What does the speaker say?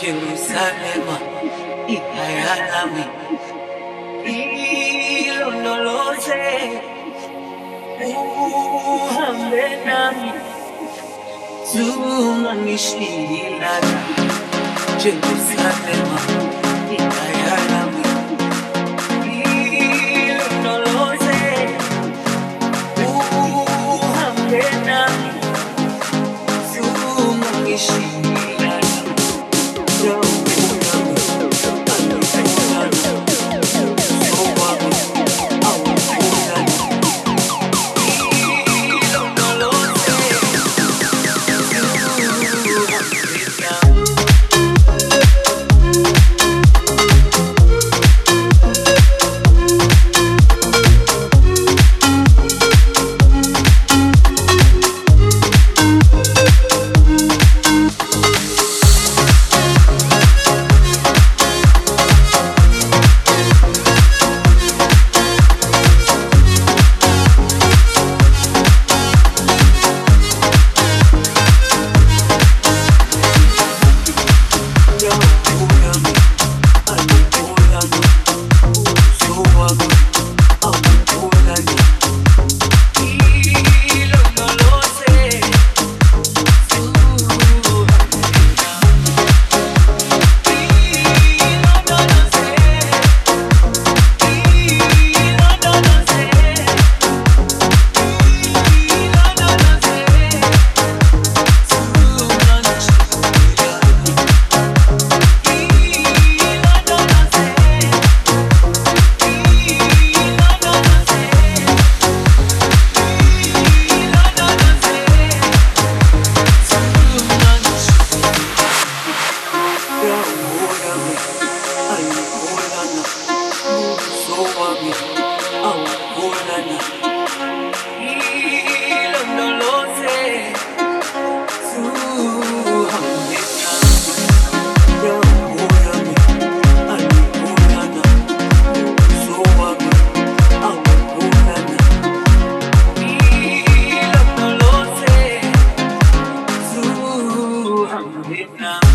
Jerusalema ikhaya lami ilondoloze uhambe nami zungangishilana Jerusalema ikhaya Vietnam.